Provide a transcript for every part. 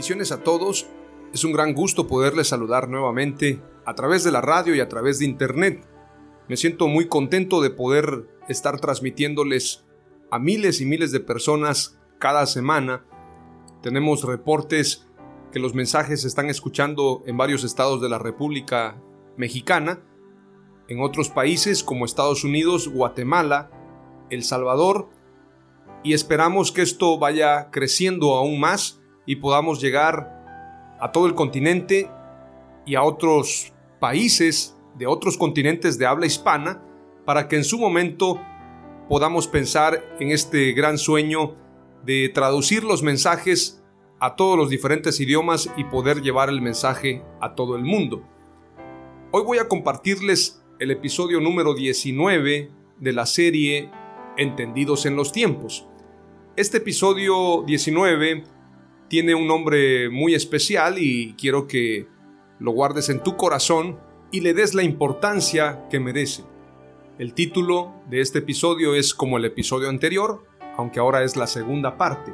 Bendiciones a todos. Es un gran gusto poderles saludar nuevamente a través de la radio y a través de internet. Me siento muy contento de poder estar transmitiéndoles a miles y miles de personas cada semana. Tenemos reportes que los mensajes se están escuchando en varios estados de la República Mexicana, en otros países como Estados Unidos, Guatemala, El Salvador, y esperamos que esto vaya creciendo aún más y podamos llegar a todo el continente y a otros países de otros continentes de habla hispana para que en su momento podamos pensar en este gran sueño de traducir los mensajes a todos los diferentes idiomas y poder llevar el mensaje a todo el mundo. Hoy voy a compartirles el episodio número 19 de la serie Entendidos en los tiempos. Este episodio 19 tiene un nombre muy especial y quiero que lo guardes en tu corazón y le des la importancia que merece. El título de este episodio es como el episodio anterior, aunque ahora es la segunda parte.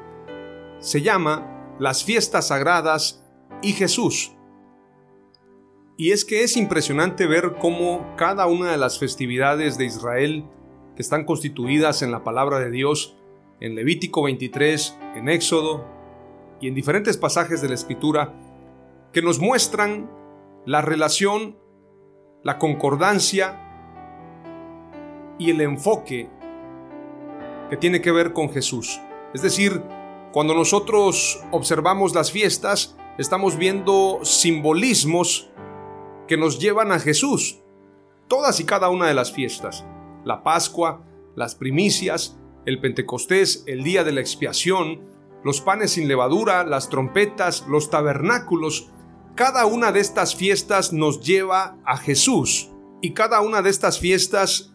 Se llama Las fiestas sagradas y Jesús. Y es que es impresionante ver cómo cada una de las festividades de Israel que están constituidas en la palabra de Dios, en Levítico 23, en Éxodo, y en diferentes pasajes de la Escritura que nos muestran la relación, la concordancia y el enfoque que tiene que ver con Jesús. Es decir, cuando nosotros observamos las fiestas, estamos viendo simbolismos que nos llevan a Jesús. Todas y cada una de las fiestas. La Pascua, las primicias, el Pentecostés, el día de la expiación, los panes sin levadura, las trompetas, los tabernáculos. Cada una de estas fiestas nos lleva a Jesús y cada una de estas fiestas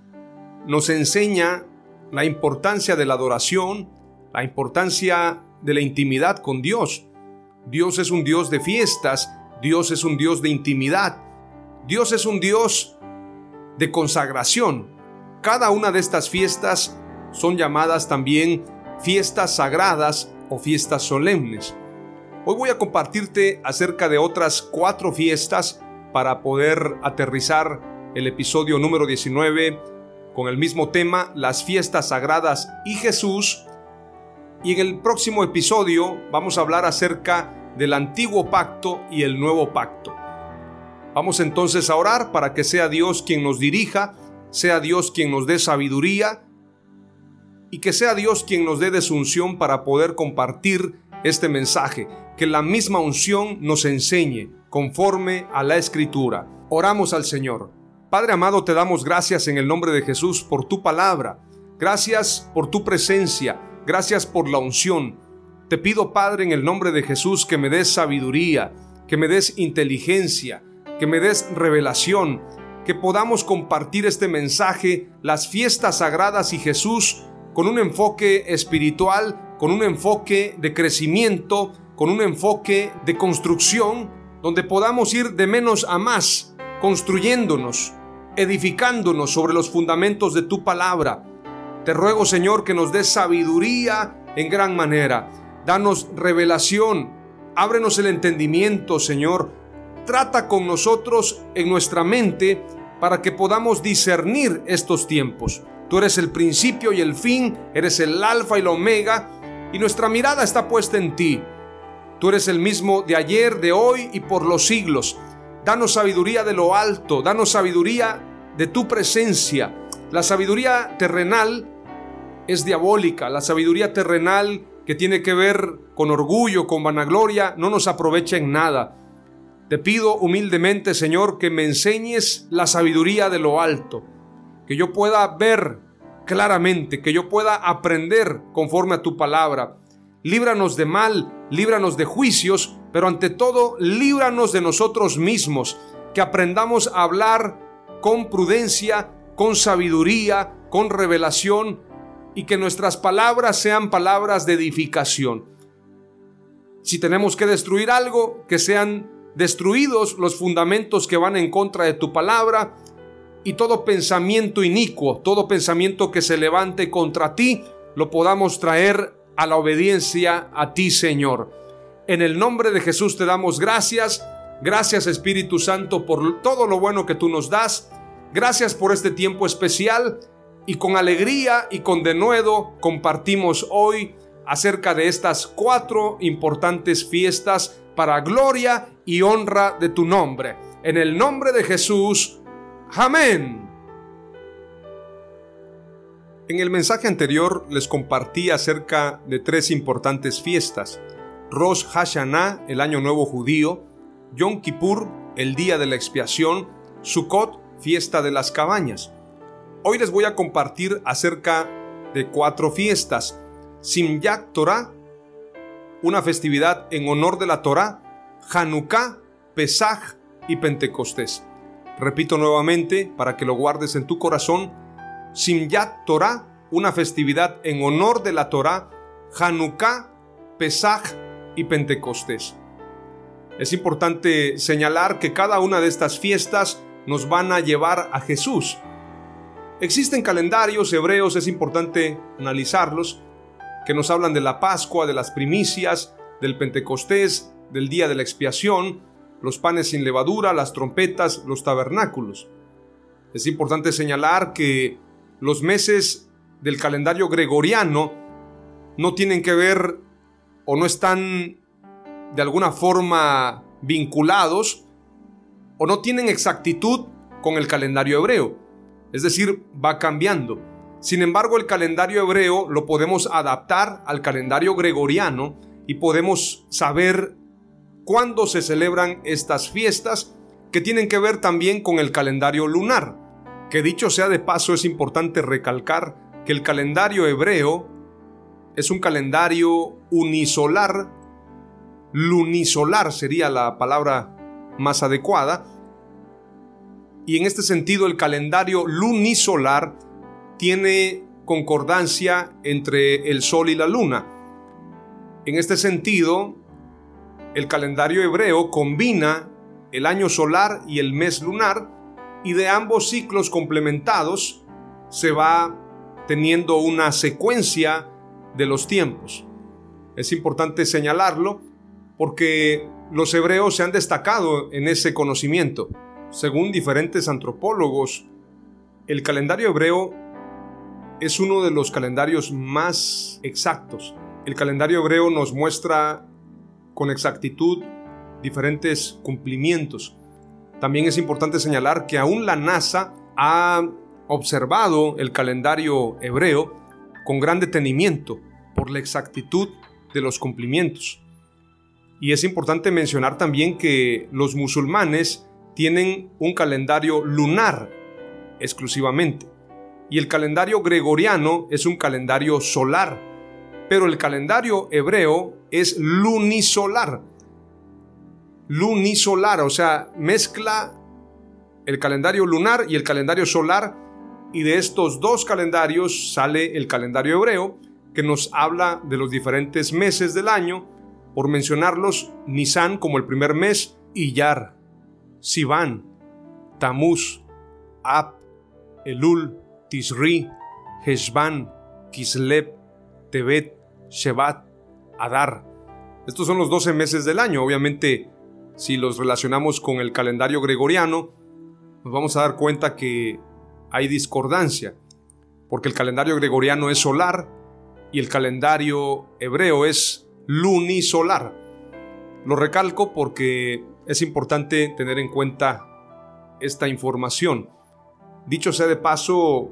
nos enseña la importancia de la adoración, la importancia de la intimidad con Dios. Dios es un Dios de fiestas, Dios es un Dios de intimidad, Dios es un Dios de consagración. Cada una de estas fiestas son llamadas también fiestas sagradas o fiestas solemnes. Hoy voy a compartirte acerca de otras cuatro fiestas para poder aterrizar el episodio número 19 con el mismo tema, las fiestas sagradas y Jesús. Y en el próximo episodio vamos a hablar acerca del antiguo pacto y el nuevo pacto. Vamos entonces a orar para que sea Dios quien nos dirija, sea Dios quien nos dé sabiduría y que sea Dios quien nos dé desunción para poder compartir este mensaje, que la misma unción nos enseñe conforme a la escritura. Oramos al Señor. Padre amado, te damos gracias en el nombre de Jesús por tu palabra. Gracias por tu presencia. Gracias por la unción. Te pido, Padre, en el nombre de Jesús, que me des sabiduría, que me des inteligencia, que me des revelación, que podamos compartir este mensaje, las fiestas sagradas y Jesús con un enfoque espiritual, con un enfoque de crecimiento, con un enfoque de construcción, donde podamos ir de menos a más, construyéndonos, edificándonos sobre los fundamentos de tu palabra. Te ruego, Señor, que nos des sabiduría en gran manera. Danos revelación, Ábrenos el entendimiento, Señor. Trata con nosotros en nuestra mente para que podamos discernir estos tiempos. Tú eres el principio y el fin, eres el alfa y la omega, y nuestra mirada está puesta en ti. Tú eres el mismo de ayer, de hoy y por los siglos. Danos sabiduría de lo alto, danos sabiduría de tu presencia. La sabiduría terrenal es diabólica, la sabiduría terrenal que tiene que ver con orgullo, con vanagloria, no nos aprovecha en nada. Te pido humildemente, Señor, que me enseñes la sabiduría de lo alto, que yo pueda ver claramente, que yo pueda aprender conforme a tu palabra. Líbranos de mal, líbranos de juicios, pero ante todo, líbranos de nosotros mismos, que aprendamos a hablar con prudencia, con sabiduría, con revelación, y que nuestras palabras sean palabras de edificación. Si tenemos que destruir algo, que sean destruidos los fundamentos que van en contra de tu palabra y todo pensamiento inicuo, todo pensamiento que se levante contra ti, lo podamos traer a la obediencia a ti, Señor. En el nombre de Jesús te damos gracias. Gracias Espíritu Santo por todo lo bueno que tú nos das. Gracias por este tiempo especial y con alegría y con denuedo compartimos hoy acerca de estas cuatro importantes fiestas para gloria y honra de tu nombre. En el nombre de Jesús. Amén. En el mensaje anterior les compartí acerca de tres importantes fiestas. Rosh Hashanah, el año nuevo judío, Yom Kippur, el día de la expiación, Sukkot, fiesta de las cabañas. Hoy les voy a compartir acerca de cuatro fiestas. Simyak Torah, una festividad en honor de la Torah, Hanukkah, Pesach y Pentecostés. Repito nuevamente para que lo guardes en tu corazón. Simyat Torah, una festividad en honor de la Torah, Hanukkah, Pesach y Pentecostés. Es importante señalar que cada una de estas fiestas nos van a llevar a Jesús. Existen calendarios hebreos, es importante analizarlos, que nos hablan de la Pascua, de las primicias, del Pentecostés, del día de la expiación, los panes sin levadura, las trompetas, los tabernáculos. Es importante señalar que los meses del calendario gregoriano no tienen que ver o no están de alguna forma vinculados o no tienen exactitud con el calendario hebreo. Es decir, va cambiando. Sin embargo, el calendario hebreo lo podemos adaptar al calendario gregoriano y podemos saber cuándo se celebran estas fiestas que tienen que ver también con el calendario lunar. Que dicho sea de paso, es importante recalcar que el calendario hebreo es un calendario unisolar, lunisolar sería la palabra más adecuada, y en este sentido el calendario lunisolar tiene concordancia entre el sol y la luna. En este sentido, el calendario hebreo combina el año solar y el mes lunar y de ambos ciclos complementados se va teniendo una secuencia de los tiempos. Es importante señalarlo porque los hebreos se han destacado en ese conocimiento. Según diferentes antropólogos, el calendario hebreo es uno de los calendarios más exactos. El calendario hebreo nos muestra con exactitud diferentes cumplimientos. También es importante señalar que aún la NASA ha observado el calendario hebreo con gran detenimiento por la exactitud de los cumplimientos. Y es importante mencionar también que los musulmanes tienen un calendario lunar exclusivamente y el calendario gregoriano es un calendario solar, pero el calendario hebreo es lunisolar. Lunisolar, o sea, mezcla el calendario lunar y el calendario solar y de estos dos calendarios sale el calendario hebreo que nos habla de los diferentes meses del año, por mencionarlos, Nisan como el primer mes, Iyar, Sivan, Tamuz, Ab, Elul, Tisri, Heshvan, Kislev, Tebet, Shevat, Adar. Estos son los 12 meses del año. Obviamente, si los relacionamos con el calendario gregoriano, nos vamos a dar cuenta que hay discordancia, porque el calendario gregoriano es solar y el calendario hebreo es lunisolar. Lo recalco porque es importante tener en cuenta esta información. Dicho sea de paso,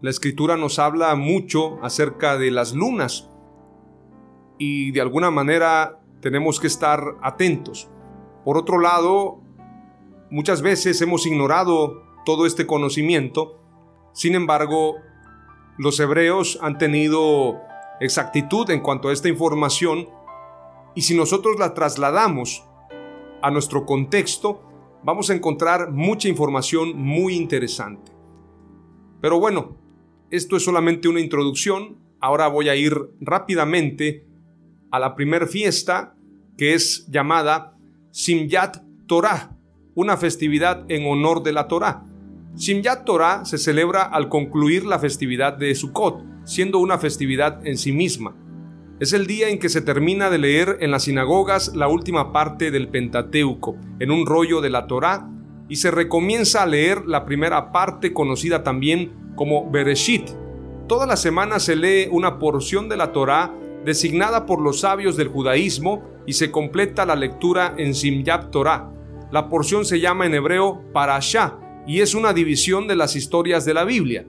la escritura nos habla mucho acerca de las lunas y de alguna manera tenemos que estar atentos. Por otro lado, muchas veces hemos ignorado todo este conocimiento, sin embargo, los hebreos han tenido exactitud en cuanto a esta información y si nosotros la trasladamos a nuestro contexto, vamos a encontrar mucha información muy interesante. Pero bueno, esto es solamente una introducción. Ahora voy a ir rápidamente a la primera fiesta que es llamada Simyat Torah, una festividad en honor de la Torah. Simyat Torah se celebra al concluir la festividad de Sukkot, siendo una festividad en sí misma. Es el día en que se termina de leer en las sinagogas la última parte del Pentateuco, en un rollo de la Torá, y se recomienza a leer la primera parte conocida también como Bereshit. Toda la semana se lee una porción de la Torá designada por los sabios del judaísmo y se completa la lectura en Simyat Torah. La porción se llama en hebreo Parashá y es una división de las historias de la Biblia.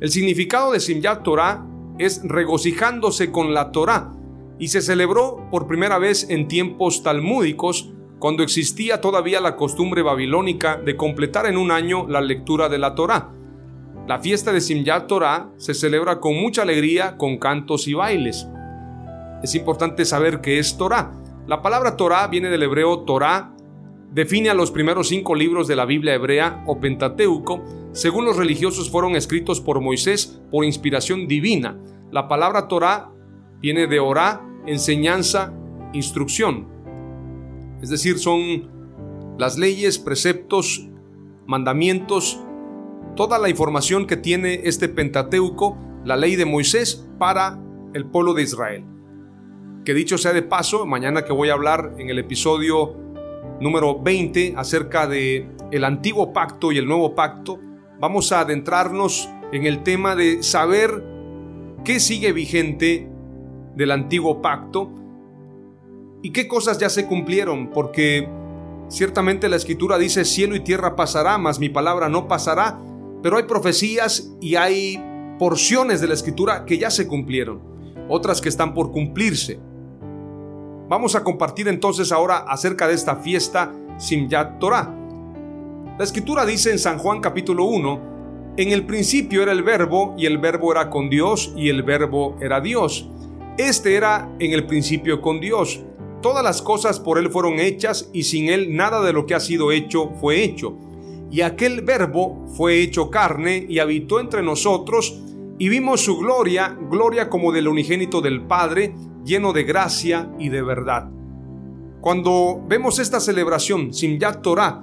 El significado de Simyat Torah es regocijándose con la Torá y se celebró por primera vez en tiempos talmúdicos cuando existía todavía la costumbre babilónica de completar en un año la lectura de la Torá. La fiesta de Simyat Torah se celebra con mucha alegría, con cantos y bailes. Es importante saber qué es Torá. La palabra Torá viene del hebreo Torá, define a los primeros cinco libros de la Biblia hebrea o Pentateuco, según los religiosos fueron escritos por Moisés por inspiración divina. La palabra Torah viene de orá, enseñanza, instrucción. Es decir, son las leyes, preceptos, mandamientos, toda la información que tiene este Pentateuco, la ley de Moisés para el pueblo de Israel. Que dicho sea de paso, mañana que voy a hablar en el episodio número 20 acerca de el antiguo pacto y el nuevo pacto, vamos a adentrarnos en el tema de saber qué sigue vigente del antiguo pacto y qué cosas ya se cumplieron, porque ciertamente la escritura dice cielo y tierra pasará, mas mi palabra no pasará, pero hay profecías y hay porciones de la escritura que ya se cumplieron, otras que están por cumplirse. Vamos a compartir entonces ahora acerca de esta fiesta Simyat Torah. La escritura dice en San Juan capítulo 1, en el principio era el verbo y el verbo era con Dios y el verbo era Dios. Este era en el principio con Dios. Todas las cosas por Él fueron hechas y sin Él nada de lo que ha sido hecho fue hecho. Y aquel verbo fue hecho carne y habitó entre nosotros y vimos su gloria, gloria como del unigénito del Padre, lleno de gracia y de verdad. Cuando vemos esta celebración, Simyat Torah,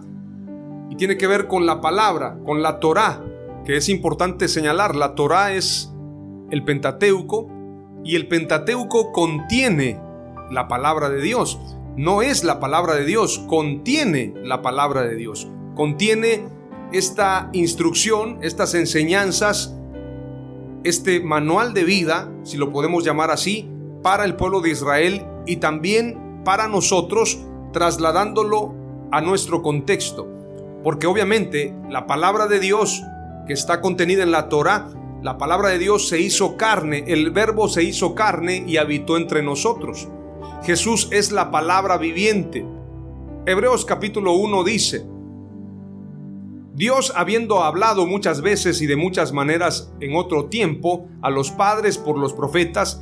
y tiene que ver con la palabra, con la Torah, que es importante señalar, la Torah es el Pentateuco y el Pentateuco contiene la palabra de Dios. No es la palabra de Dios, contiene la palabra de Dios. Contiene esta instrucción, estas enseñanzas, este manual de vida, si lo podemos llamar así, para el pueblo de Israel y también para nosotros, trasladándolo a nuestro contexto. Porque obviamente la palabra de Dios que está contenida en la Torah, la palabra de Dios se hizo carne, el verbo se hizo carne y habitó entre nosotros. Jesús es la palabra viviente. Hebreos capítulo 1 dice, Dios habiendo hablado muchas veces y de muchas maneras en otro tiempo a los padres por los profetas,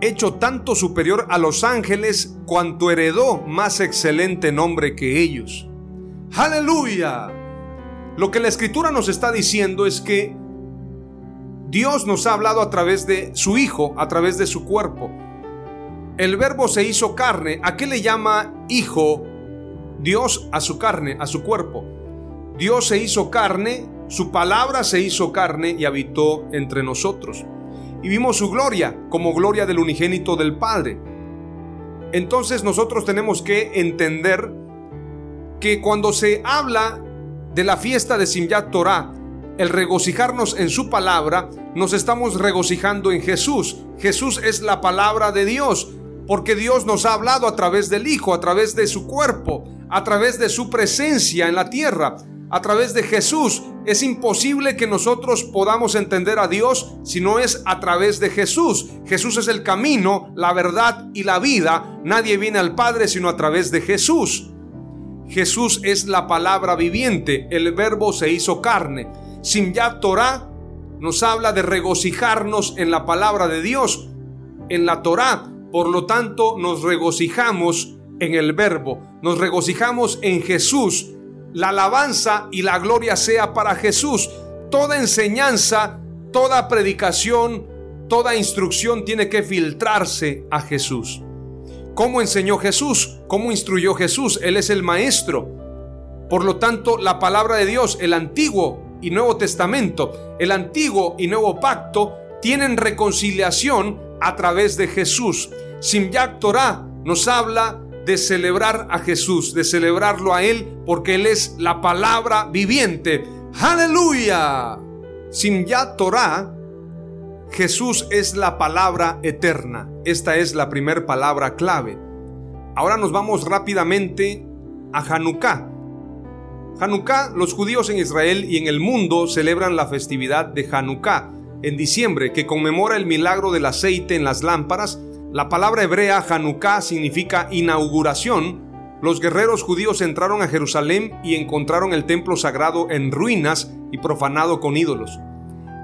hecho tanto superior a los ángeles cuanto heredó más excelente nombre que ellos Aleluya. Lo que la escritura nos está diciendo es que Dios nos ha hablado a través de su Hijo, a través de su cuerpo. El verbo se hizo carne. ¿A qué le llama hijo Dios a su carne, a su cuerpo? Dios se hizo carne, su palabra se hizo carne y habitó entre nosotros. Y vimos su gloria como gloria del unigénito del Padre. Entonces nosotros tenemos que entender que cuando se habla de la fiesta de Simyat Torah, el regocijarnos en su palabra, nos estamos regocijando en Jesús. Jesús es la palabra de Dios, porque Dios nos ha hablado a través del Hijo, a través de su cuerpo, a través de su presencia en la tierra, a través de Jesús. Es imposible que nosotros podamos entender a Dios si no es a través de Jesús. Jesús es el camino, la verdad y la vida. Nadie viene al Padre sino a través de Jesús. Jesús es la palabra viviente, el verbo se hizo carne. Simyat Torah nos habla de regocijarnos en la palabra de Dios, en la Torah. Por lo tanto, nos regocijamos en el verbo, nos regocijamos en Jesús. La alabanza y la gloria sea para Jesús. Toda enseñanza, toda predicación, toda instrucción tiene que filtrarse a Jesús. ¿Cómo enseñó Jesús? ¿Cómo instruyó Jesús? Él es el maestro. Por lo tanto, la palabra de Dios, el antiguo y Nuevo Testamento, el Antiguo y Nuevo Pacto, tienen reconciliación a través de Jesús. Simyak Torah nos habla de celebrar a Jesús, de celebrarlo a Él, porque Él es la palabra viviente. ¡Aleluya! Simyak Torah, Jesús es la palabra eterna. Esta es la primera palabra clave. Ahora nos vamos rápidamente a Hanukkah. Hanukkah, los judíos en Israel y en el mundo celebran la festividad de Hanukkah en diciembre, que conmemora el milagro del aceite en las lámparas. La palabra hebrea Hanukkah significa inauguración. Los guerreros judíos entraron a Jerusalén y encontraron el templo sagrado en ruinas y profanado con ídolos.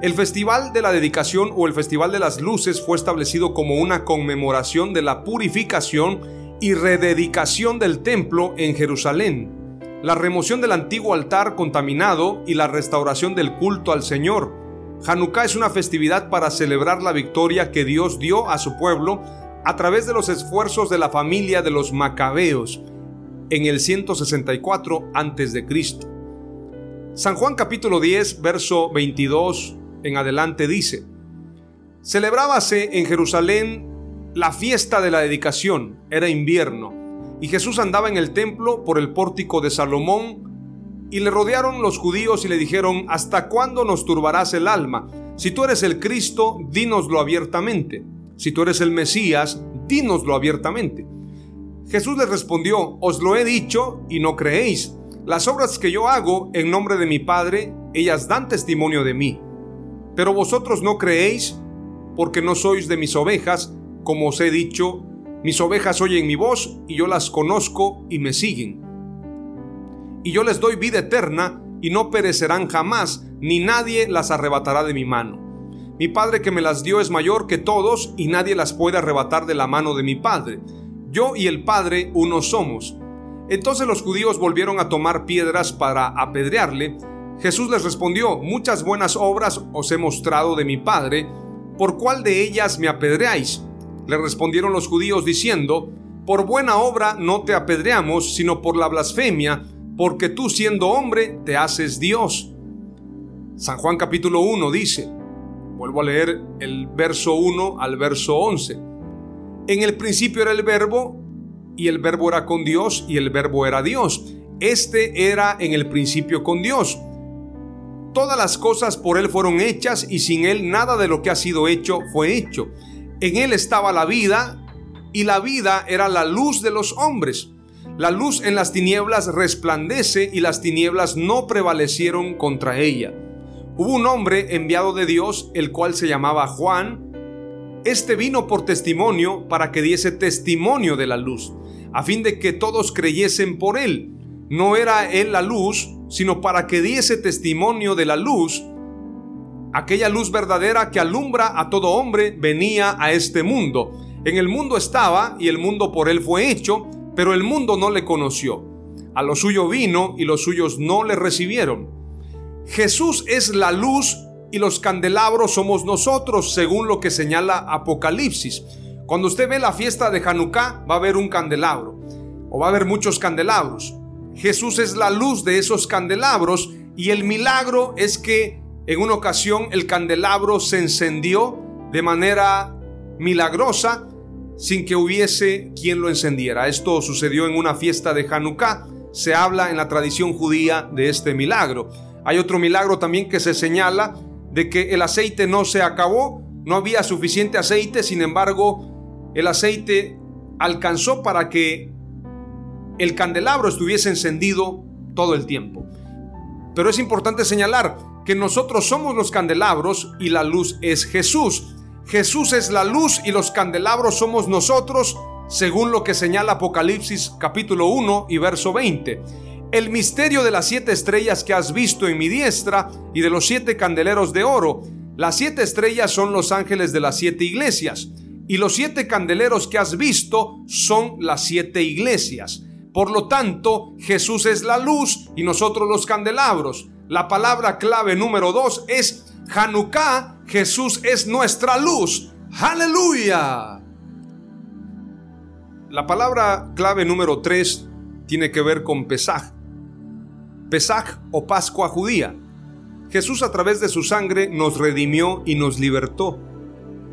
El Festival de la Dedicación o el Festival de las Luces fue establecido como una conmemoración de la purificación y rededicación del templo en Jerusalén la remoción del antiguo altar contaminado y la restauración del culto al Señor. Hanukkah es una festividad para celebrar la victoria que Dios dio a su pueblo a través de los esfuerzos de la familia de los macabeos en el 164 a.C. San Juan capítulo 10, verso 22 en adelante dice, Celebrábase en Jerusalén la fiesta de la dedicación, era invierno, y Jesús andaba en el templo por el pórtico de Salomón, y le rodearon los judíos y le dijeron, ¿hasta cuándo nos turbarás el alma? Si tú eres el Cristo, dínoslo abiertamente. Si tú eres el Mesías, dínoslo abiertamente. Jesús les respondió, os lo he dicho y no creéis. Las obras que yo hago en nombre de mi Padre, ellas dan testimonio de mí. Pero vosotros no creéis porque no sois de mis ovejas, como os he dicho mis ovejas oyen mi voz y yo las conozco y me siguen. Y yo les doy vida eterna y no perecerán jamás, ni nadie las arrebatará de mi mano. Mi Padre que me las dio es mayor que todos y nadie las puede arrebatar de la mano de mi Padre. Yo y el Padre uno somos. Entonces los judíos volvieron a tomar piedras para apedrearle. Jesús les respondió, muchas buenas obras os he mostrado de mi Padre, ¿por cuál de ellas me apedreáis? Le respondieron los judíos diciendo, Por buena obra no te apedreamos, sino por la blasfemia, porque tú siendo hombre te haces Dios. San Juan capítulo 1 dice, vuelvo a leer el verso 1 al verso 11, En el principio era el verbo, y el verbo era con Dios, y el verbo era Dios. Este era en el principio con Dios. Todas las cosas por Él fueron hechas, y sin Él nada de lo que ha sido hecho fue hecho. En él estaba la vida y la vida era la luz de los hombres. La luz en las tinieblas resplandece y las tinieblas no prevalecieron contra ella. Hubo un hombre enviado de Dios, el cual se llamaba Juan. Este vino por testimonio para que diese testimonio de la luz, a fin de que todos creyesen por él. No era él la luz, sino para que diese testimonio de la luz, aquella luz verdadera que alumbra a todo hombre, venía a este mundo. En el mundo estaba y el mundo por él fue hecho, pero el mundo no le conoció. A lo suyo vino y los suyos no le recibieron. Jesús es la luz y los candelabros somos nosotros, según lo que señala Apocalipsis. Cuando usted ve la fiesta de Hanukkah, va a haber un candelabro o va a haber muchos candelabros. Jesús es la luz de esos candelabros y el milagro es que en una ocasión el candelabro se encendió de manera milagrosa sin que hubiese quien lo encendiera. Esto sucedió en una fiesta de Hanukkah. Se habla en la tradición judía de este milagro. Hay otro milagro también que se señala de que el aceite no se acabó, no había suficiente aceite, sin embargo, el aceite alcanzó para que el candelabro estuviese encendido todo el tiempo. Pero es importante señalar que nosotros somos los candelabros y la luz es Jesús. Jesús es la luz y los candelabros somos nosotros, según lo que señala Apocalipsis capítulo 1 y verso 20. El misterio de las siete estrellas que has visto en mi diestra y de los siete candeleros de oro. Las siete estrellas son los ángeles de las siete iglesias y los siete candeleros que has visto son las siete iglesias. Por lo tanto, Jesús es la luz y nosotros los candelabros. La palabra clave número dos es Hanukkah, Jesús es nuestra luz. Aleluya. La palabra clave número 3 tiene que ver con Pesaj. Pesaj o Pascua judía. Jesús a través de su sangre nos redimió y nos libertó.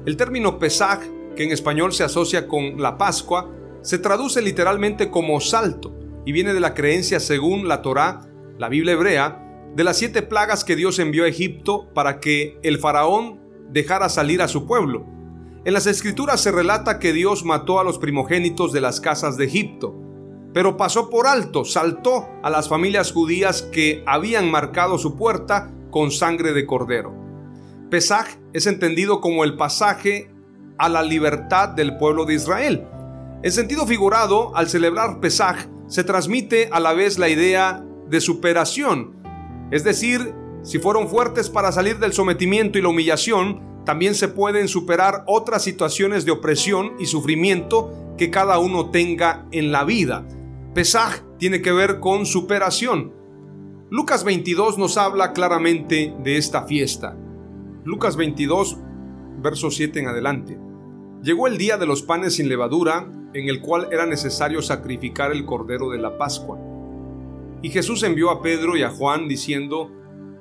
El término Pesaj, que en español se asocia con la Pascua, se traduce literalmente como salto y viene de la creencia según la Torá, la Biblia hebrea, de las siete plagas que Dios envió a Egipto para que el faraón dejara salir a su pueblo. En las escrituras se relata que Dios mató a los primogénitos de las casas de Egipto, pero pasó por alto, saltó a las familias judías que habían marcado su puerta con sangre de cordero. Pesaj es entendido como el pasaje a la libertad del pueblo de Israel. En sentido figurado, al celebrar Pesaj, se transmite a la vez la idea de superación, es decir, si fueron fuertes para salir del sometimiento y la humillación, también se pueden superar otras situaciones de opresión y sufrimiento que cada uno tenga en la vida. Pesaj tiene que ver con superación. Lucas 22 nos habla claramente de esta fiesta. Lucas 22, verso 7 en adelante. Llegó el día de los panes sin levadura, en el cual era necesario sacrificar el cordero de la Pascua. Y Jesús envió a Pedro y a Juan diciendo,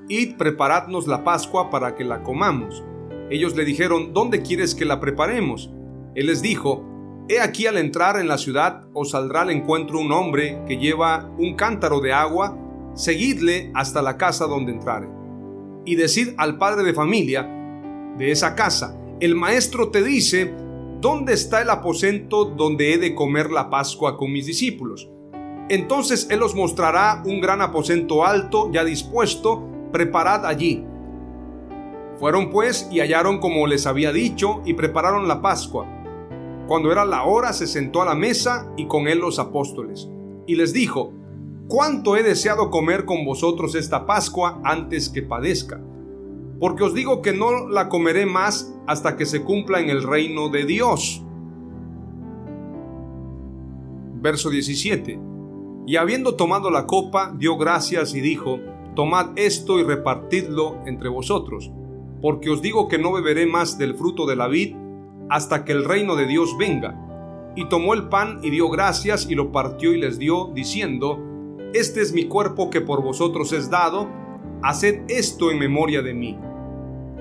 Id, preparadnos la Pascua para que la comamos. Ellos le dijeron, ¿dónde quieres que la preparemos? Él les dijo, He aquí al entrar en la ciudad os saldrá al encuentro un hombre que lleva un cántaro de agua, seguidle hasta la casa donde entrare. Y decid al padre de familia de esa casa, el maestro te dice, ¿dónde está el aposento donde he de comer la Pascua con mis discípulos? Entonces Él os mostrará un gran aposento alto ya dispuesto, preparad allí. Fueron pues y hallaron como les había dicho y prepararon la Pascua. Cuando era la hora se sentó a la mesa y con él los apóstoles. Y les dijo, cuánto he deseado comer con vosotros esta Pascua antes que padezca. Porque os digo que no la comeré más hasta que se cumpla en el reino de Dios. Verso 17 y habiendo tomado la copa, dio gracias y dijo, Tomad esto y repartidlo entre vosotros, porque os digo que no beberé más del fruto de la vid hasta que el reino de Dios venga. Y tomó el pan y dio gracias y lo partió y les dio, diciendo, Este es mi cuerpo que por vosotros es dado, haced esto en memoria de mí.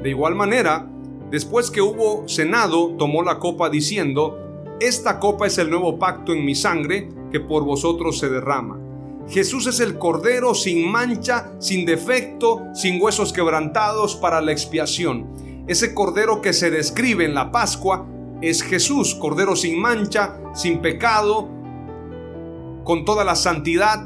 De igual manera, después que hubo cenado, tomó la copa diciendo, Esta copa es el nuevo pacto en mi sangre, que por vosotros se derrama. Jesús es el Cordero sin mancha, sin defecto, sin huesos quebrantados para la expiación. Ese Cordero que se describe en la Pascua es Jesús, Cordero sin mancha, sin pecado, con toda la santidad.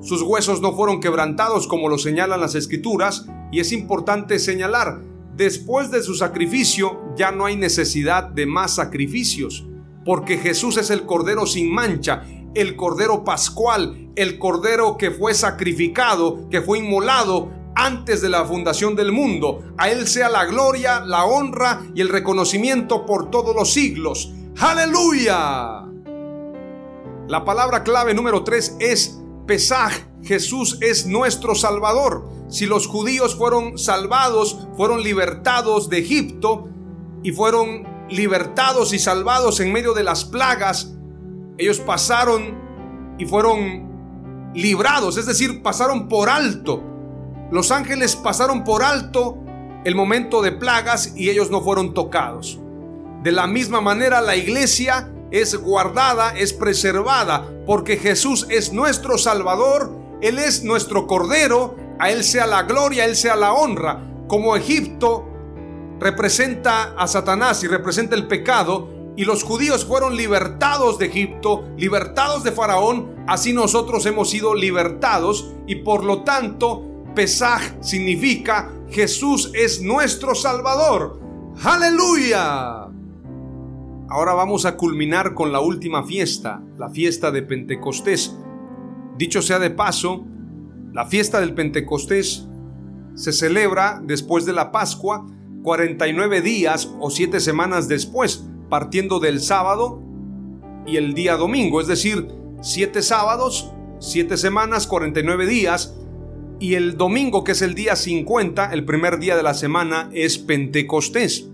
Sus huesos no fueron quebrantados como lo señalan las escrituras y es importante señalar, después de su sacrificio ya no hay necesidad de más sacrificios porque Jesús es el Cordero sin mancha, el Cordero Pascual, el Cordero que fue sacrificado, que fue inmolado antes de la fundación del mundo. A Él sea la gloria, la honra y el reconocimiento por todos los siglos. Aleluya. La palabra clave número 3 es Pesaj. Jesús es nuestro Salvador. Si los judíos fueron salvados, fueron libertados de Egipto y fueron libertados y salvados en medio de las plagas, ellos pasaron y fueron librados, es decir, pasaron por alto. Los ángeles pasaron por alto el momento de plagas y ellos no fueron tocados. De la misma manera la iglesia es guardada, es preservada, porque Jesús es nuestro Salvador, Él es nuestro Cordero, a Él sea la gloria, a Él sea la honra. Como Egipto representa a Satanás y representa el pecado, y los judíos fueron libertados de Egipto, libertados de Faraón, así nosotros hemos sido libertados y por lo tanto Pesaj significa Jesús es nuestro Salvador. Aleluya. Ahora vamos a culminar con la última fiesta, la fiesta de Pentecostés. Dicho sea de paso, la fiesta del Pentecostés se celebra después de la Pascua, 49 días o 7 semanas después, partiendo del sábado y el día domingo, es decir, 7 sábados, 7 semanas, 49 días, y el domingo, que es el día 50, el primer día de la semana, es Pentecostés.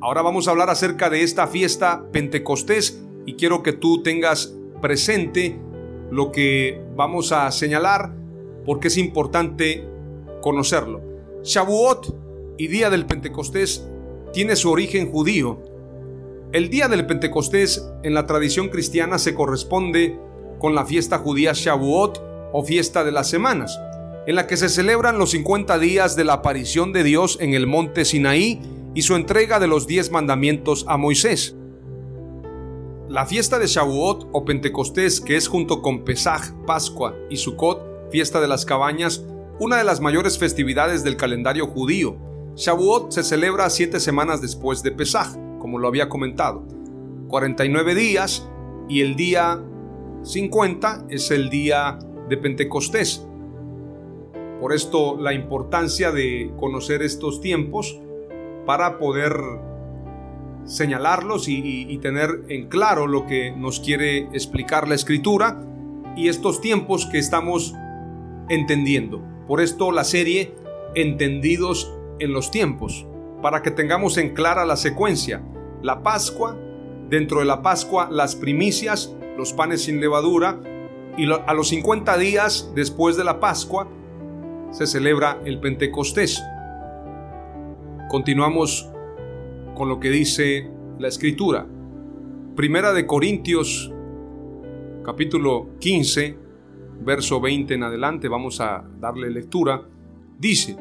Ahora vamos a hablar acerca de esta fiesta Pentecostés y quiero que tú tengas presente lo que vamos a señalar porque es importante conocerlo. Shavuot y día del Pentecostés tiene su origen judío. El día del Pentecostés en la tradición cristiana se corresponde con la fiesta judía Shavuot o fiesta de las semanas, en la que se celebran los 50 días de la aparición de Dios en el monte Sinaí y su entrega de los 10 mandamientos a Moisés. La fiesta de Shavuot o Pentecostés, que es junto con Pesaj, Pascua y Sukkot, fiesta de las cabañas, una de las mayores festividades del calendario judío. Shavuot se celebra siete semanas después de Pesaj, como lo había comentado. 49 días y el día 50 es el día de Pentecostés. Por esto la importancia de conocer estos tiempos para poder señalarlos y, y, tener en claro lo que nos quiere explicar la escritura y estos tiempos que estamos entendiendo. Por esto la serie Entendidos en los tiempos, para que tengamos en clara la secuencia. La Pascua, dentro de la Pascua las primicias, los panes sin levadura, y a los 50 días después de la Pascua se celebra el Pentecostés. Continuamos con lo que dice la escritura. Primera de Corintios capítulo 15 verso 20 en adelante, vamos a darle lectura, dice,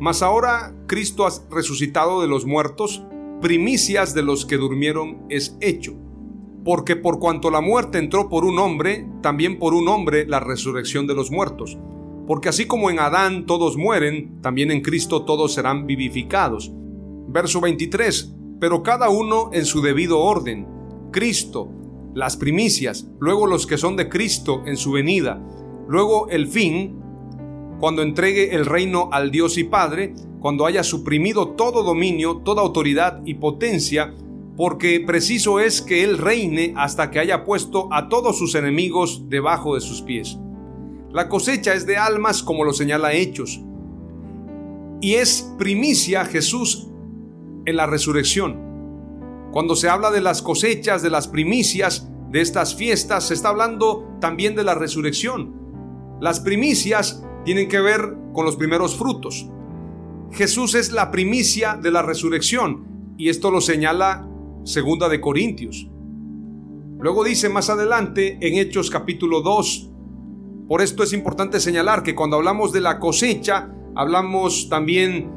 Mas ahora Cristo ha resucitado de los muertos, primicias de los que durmieron es hecho. Porque por cuanto la muerte entró por un hombre, también por un hombre la resurrección de los muertos. Porque así como en Adán todos mueren, también en Cristo todos serán vivificados. Verso 23. Pero cada uno en su debido orden. Cristo, las primicias, luego los que son de Cristo en su venida, luego el fin, cuando entregue el reino al Dios y Padre, cuando haya suprimido todo dominio, toda autoridad y potencia, porque preciso es que Él reine hasta que haya puesto a todos sus enemigos debajo de sus pies. La cosecha es de almas como lo señala Hechos, y es primicia Jesús en la resurrección. Cuando se habla de las cosechas, de las primicias de estas fiestas, se está hablando también de la resurrección. Las primicias tienen que ver con los primeros frutos. Jesús es la primicia de la resurrección y esto lo señala segunda de Corintios. Luego dice más adelante en Hechos capítulo 2. Por esto es importante señalar que cuando hablamos de la cosecha, hablamos también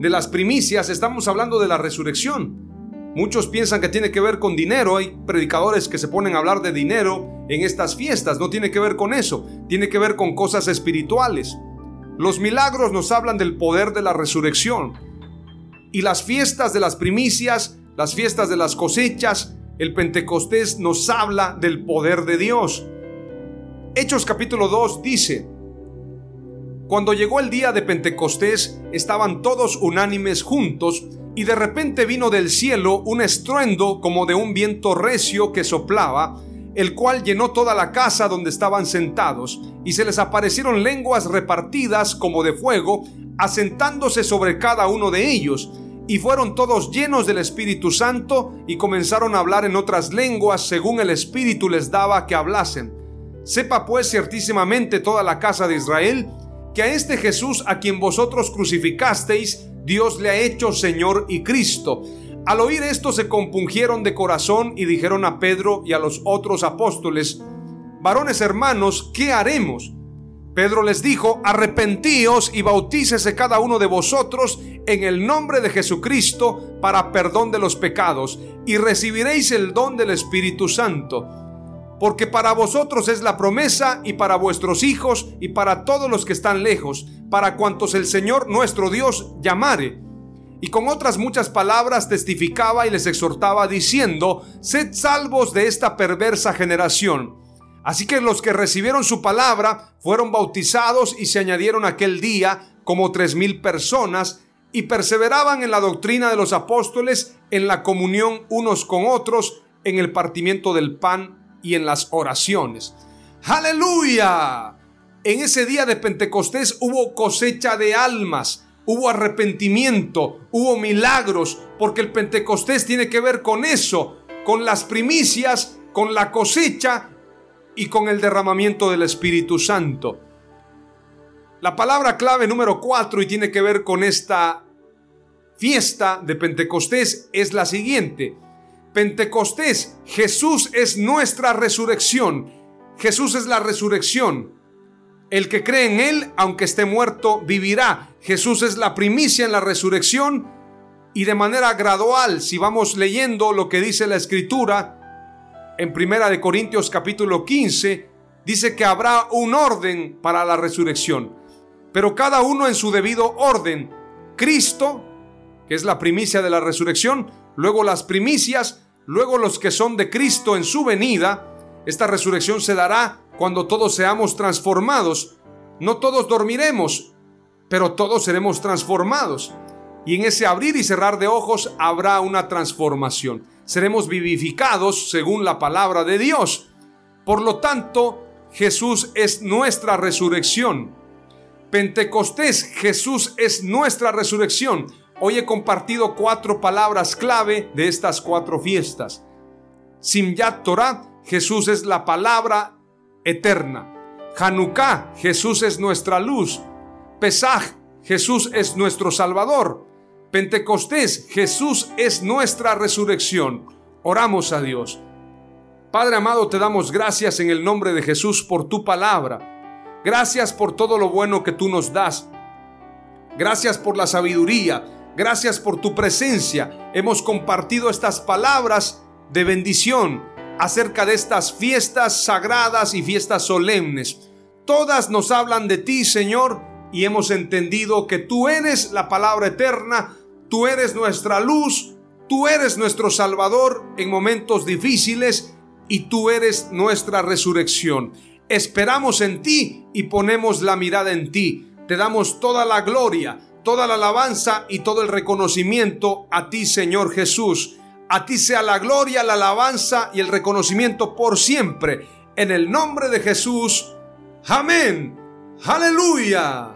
de las primicias, estamos hablando de la resurrección. Muchos piensan que tiene que ver con dinero. Hay predicadores que se ponen a hablar de dinero en estas fiestas. No tiene que ver con eso. Tiene que ver con cosas espirituales. Los milagros nos hablan del poder de la resurrección. Y las fiestas de las primicias, las fiestas de las cosechas, el Pentecostés nos habla del poder de Dios. Hechos capítulo 2 dice, Cuando llegó el día de Pentecostés, estaban todos unánimes juntos y de repente vino del cielo un estruendo como de un viento recio que soplaba, el cual llenó toda la casa donde estaban sentados, y se les aparecieron lenguas repartidas como de fuego, asentándose sobre cada uno de ellos, y fueron todos llenos del Espíritu Santo y comenzaron a hablar en otras lenguas según el Espíritu les daba que hablasen. Sepa pues ciertísimamente toda la casa de Israel que a este Jesús a quien vosotros crucificasteis, Dios le ha hecho Señor y Cristo. Al oír esto se compungieron de corazón y dijeron a Pedro y a los otros apóstoles, varones hermanos, ¿qué haremos? Pedro les dijo, arrepentíos y bautícese cada uno de vosotros en el nombre de Jesucristo para perdón de los pecados, y recibiréis el don del Espíritu Santo. Porque para vosotros es la promesa y para vuestros hijos y para todos los que están lejos, para cuantos el Señor nuestro Dios llamare. Y con otras muchas palabras testificaba y les exhortaba diciendo, sed salvos de esta perversa generación. Así que los que recibieron su palabra fueron bautizados y se añadieron aquel día como tres mil personas y perseveraban en la doctrina de los apóstoles, en la comunión unos con otros, en el partimiento del pan y en las oraciones. Aleluya. En ese día de Pentecostés hubo cosecha de almas, hubo arrepentimiento, hubo milagros, porque el Pentecostés tiene que ver con eso, con las primicias, con la cosecha y con el derramamiento del Espíritu Santo. La palabra clave número cuatro y tiene que ver con esta fiesta de Pentecostés es la siguiente. Pentecostés, Jesús es nuestra resurrección. Jesús es la resurrección. El que cree en Él, aunque esté muerto, vivirá. Jesús es la primicia en la resurrección y de manera gradual, si vamos leyendo lo que dice la Escritura, en Primera de Corintios capítulo 15 dice que habrá un orden para la resurrección, pero cada uno en su debido orden. Cristo, que es la primicia de la resurrección, luego las primicias, luego los que son de Cristo en su venida. Esta resurrección se dará cuando todos seamos transformados. No todos dormiremos, pero todos seremos transformados. Y en ese abrir y cerrar de ojos habrá una transformación seremos vivificados según la palabra de Dios. Por lo tanto, Jesús es nuestra resurrección. Pentecostés, Jesús es nuestra resurrección. Hoy he compartido cuatro palabras clave de estas cuatro fiestas. Simyat Torah, Jesús es la palabra eterna. Hanukkah, Jesús es nuestra luz. Pesaj, Jesús es nuestro Salvador. Pentecostés, Jesús es nuestra resurrección. Oramos a Dios. Padre amado, te damos gracias en el nombre de Jesús por tu palabra. Gracias por todo lo bueno que tú nos das. Gracias por la sabiduría. Gracias por tu presencia. Hemos compartido estas palabras de bendición acerca de estas fiestas sagradas y fiestas solemnes. Todas nos hablan de ti, Señor, y hemos entendido que tú eres la palabra eterna Tú eres nuestra luz, tú eres nuestro Salvador en momentos difíciles y tú eres nuestra resurrección. Esperamos en ti y ponemos la mirada en ti. Te damos toda la gloria, toda la alabanza y todo el reconocimiento a ti, Señor Jesús. A ti sea la gloria, la alabanza y el reconocimiento por siempre. En el nombre de Jesús. Amén. Aleluya.